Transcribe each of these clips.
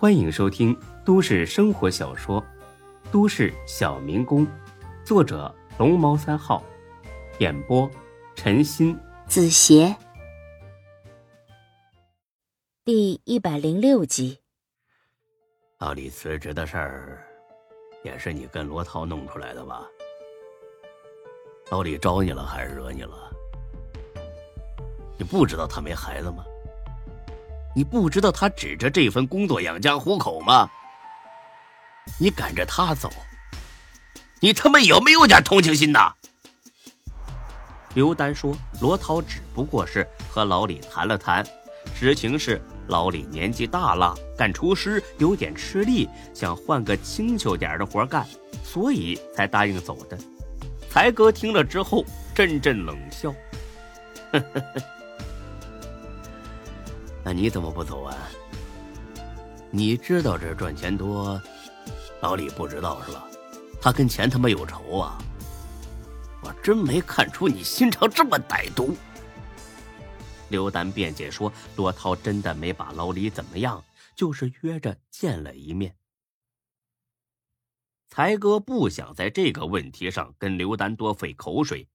欢迎收听都市生活小说《都市小民工》，作者龙猫三号，演播陈鑫、子邪，第一百零六集。老李辞职的事儿，也是你跟罗涛弄出来的吧？老李招你了还是惹你了？你不知道他没孩子吗？你不知道他指着这份工作养家糊口吗？你赶着他走，你他妈有没有点同情心呐？刘丹说：“罗涛只不过是和老李谈了谈，实情是老李年纪大了，干厨师有点吃力，想换个轻巧点的活干，所以才答应走的。”才哥听了之后，阵阵冷笑：“呵呵呵。”那你怎么不走啊？你知道这赚钱多，老李不知道是吧？他跟钱他妈有仇啊！我真没看出你心肠这么歹毒。刘丹辩解说：“罗涛真的没把老李怎么样，就是约着见了一面。”才哥不想在这个问题上跟刘丹多费口水，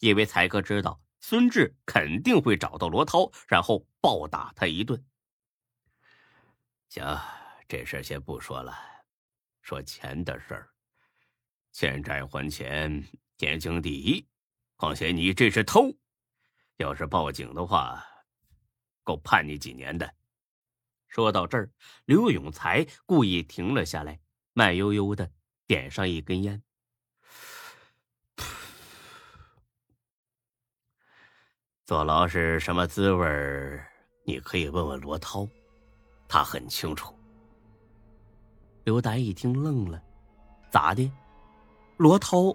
因为才哥知道。孙志肯定会找到罗涛，然后暴打他一顿。行，这事先不说了，说钱的事儿。欠债还钱，天经地义。况且你这是偷，要是报警的话，够判你几年的。说到这儿，刘永才故意停了下来，慢悠悠的点上一根烟。坐牢是什么滋味你可以问问罗涛，他很清楚。刘丹一听愣了，咋的？罗涛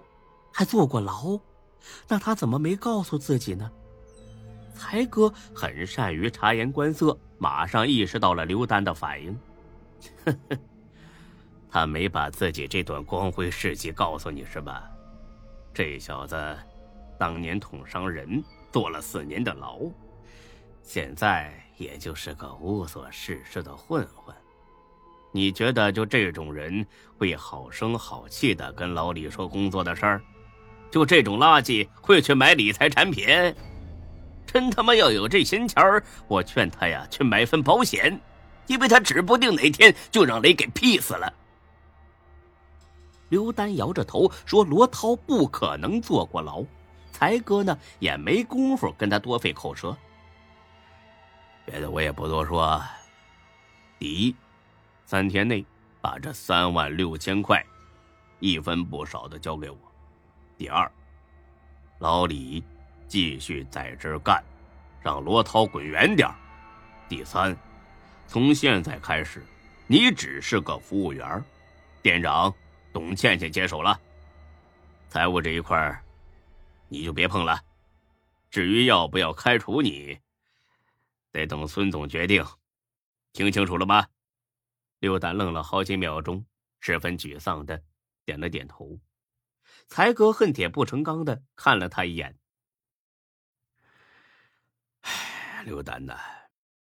还坐过牢？那他怎么没告诉自己呢？才哥很善于察言观色，马上意识到了刘丹的反应。呵呵，他没把自己这段光辉事迹告诉你是吧？这小子当年捅伤人。坐了四年的牢，现在也就是个无所事事的混混。你觉得就这种人会好声好气的跟老李说工作的事儿？就这种垃圾会去买理财产品？真他妈要有这闲钱儿，我劝他呀去买份保险，因为他指不定哪天就让雷给劈死了。刘丹摇着头说：“罗涛不可能坐过牢。”才哥呢也没工夫跟他多费口舌，别的我也不多说。第一，三天内把这三万六千块一分不少的交给我；第二，老李继续在这干，让罗涛滚远点；第三，从现在开始，你只是个服务员，店长董倩倩接手了，财务这一块你就别碰了，至于要不要开除你，得等孙总决定。听清楚了吗？刘丹愣了好几秒钟，十分沮丧的点了点头。才哥恨铁不成钢的看了他一眼：“唉，刘丹呐，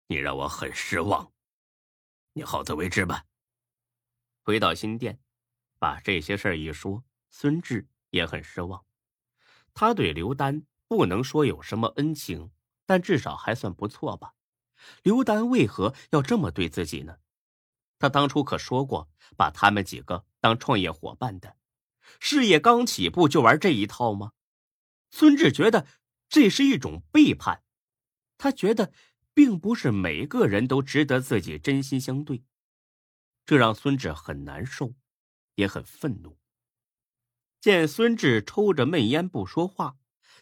你让我很失望。你好自为之吧。”回到新店，把这些事儿一说，孙志也很失望。他对刘丹不能说有什么恩情，但至少还算不错吧。刘丹为何要这么对自己呢？他当初可说过把他们几个当创业伙伴的，事业刚起步就玩这一套吗？孙志觉得这是一种背叛，他觉得并不是每个人都值得自己真心相对，这让孙志很难受，也很愤怒。见孙志抽着闷烟不说话，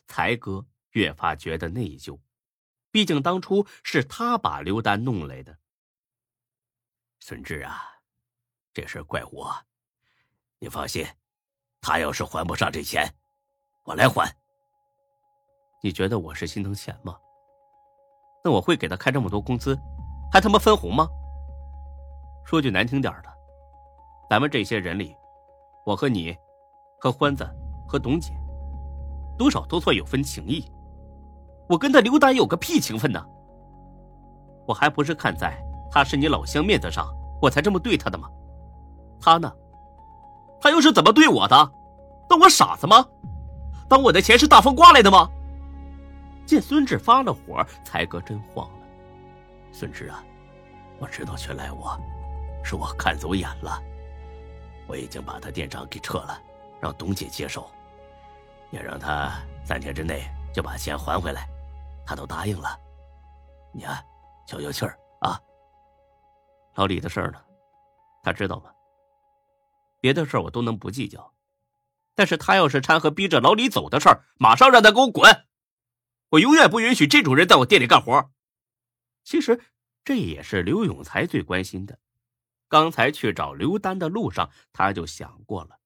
才哥越发觉得内疚。毕竟当初是他把刘丹弄来的。孙志啊，这事怪我。你放心，他要是还不上这钱，我来还。你觉得我是心疼钱吗？那我会给他开这么多工资，还他妈分红吗？说句难听点的，咱们这些人里，我和你。和欢子，和董姐，多少都算有分情谊。我跟他刘丹有个屁情分呢？我还不是看在他是你老乡面子上，我才这么对他的吗？他呢？他又是怎么对我的？当我傻子吗？当我的钱是大风刮来的吗？见孙志发了火，才哥真慌了。孙志啊，我知道全赖我，是我看走眼了。我已经把他店长给撤了，让董姐接手，也让他三天之内就把钱还回来，他都答应了。你啊，消消气儿啊。老李的事儿呢，他知道吗？别的事儿我都能不计较，但是他要是掺和逼着老李走的事儿，马上让他给我滚！我永远不允许这种人在我店里干活。其实这也是刘永才最关心的。刚才去找刘丹的路上，他就想过了，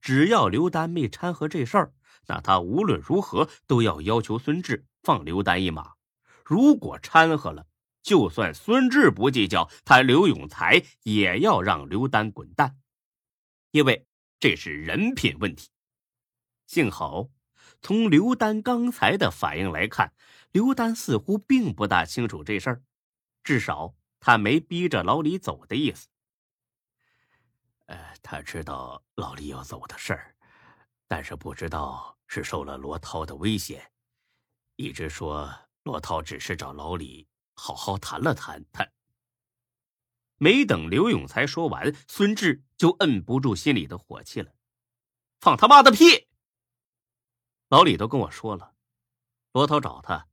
只要刘丹没掺和这事儿，那他无论如何都要要求孙志放刘丹一马。如果掺和了，就算孙志不计较，他刘永才也要让刘丹滚蛋，因为这是人品问题。幸好。从刘丹刚才的反应来看，刘丹似乎并不大清楚这事儿，至少他没逼着老李走的意思。他知道老李要走的事儿，但是不知道是受了罗涛的威胁，一直说罗涛只是找老李好好谈了谈。他没等刘永才说完，孙志就摁不住心里的火气了：“放他妈的屁！”老李都跟我说了，罗涛找他，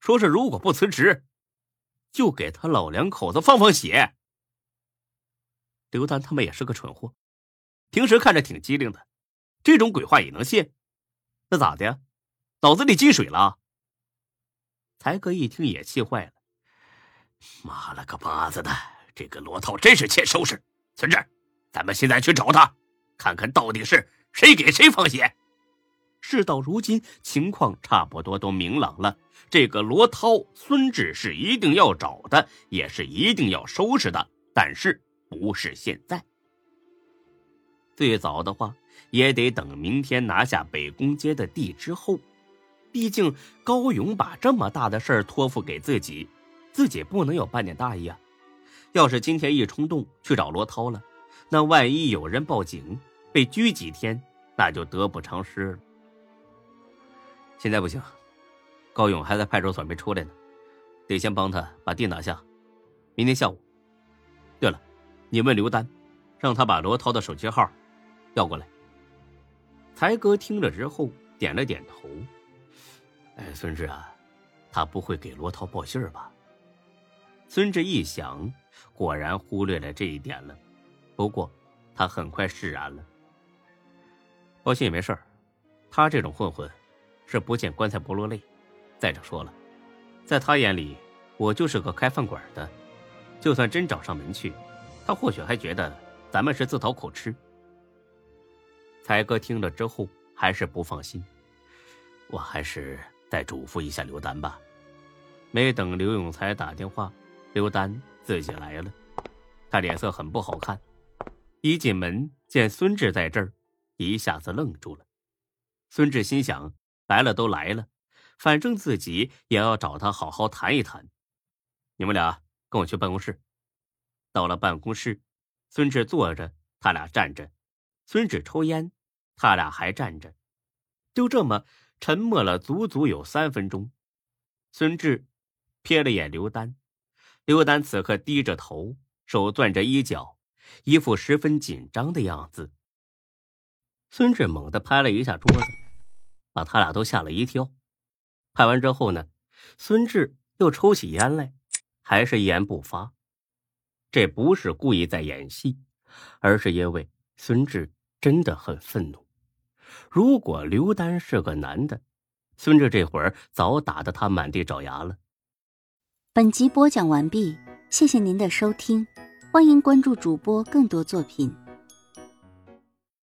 说是如果不辞职，就给他老两口子放放血。刘丹他们也是个蠢货，平时看着挺机灵的，这种鬼话也能信？那咋的呀？脑子里进水了？才哥一听也气坏了，妈了个巴子的，这个罗涛真是欠收拾！孙志，咱们现在去找他，看看到底是谁给谁放血。事到如今，情况差不多都明朗了。这个罗涛、孙志是一定要找的，也是一定要收拾的，但是不是现在。最早的话，也得等明天拿下北宫街的地之后。毕竟高勇把这么大的事儿托付给自己，自己不能有半点大意啊。要是今天一冲动去找罗涛了，那万一有人报警，被拘几天，那就得不偿失了。现在不行，高勇还在派出所没出来呢，得先帮他把地拿下。明天下午。你问刘丹，让他把罗涛的手机号要过来。才哥听了之后点了点头。哎，孙志啊，他不会给罗涛报信儿吧？孙志一想，果然忽略了这一点了。不过他很快释然了。报信也没事他这种混混。是不见棺材不落泪。再者说了，在他眼里，我就是个开饭馆的，就算真找上门去，他或许还觉得咱们是自讨苦吃。才哥听了之后还是不放心，我还是再嘱咐一下刘丹吧。没等刘永才打电话，刘丹自己来了，他脸色很不好看。一进门见孙志在这儿，一下子愣住了。孙志心想。来了都来了，反正自己也要找他好好谈一谈。你们俩跟我去办公室。到了办公室，孙志坐着，他俩站着；孙志抽烟，他俩还站着。就这么沉默了足足有三分钟。孙志瞥了眼刘丹，刘丹此刻低着头，手攥着衣角，一副十分紧张的样子。孙志猛地拍了一下桌子。把他俩都吓了一跳。拍完之后呢，孙志又抽起烟来，还是一言不发。这不是故意在演戏，而是因为孙志真的很愤怒。如果刘丹是个男的，孙志这会儿早打得他满地找牙了。本集播讲完毕，谢谢您的收听，欢迎关注主播更多作品。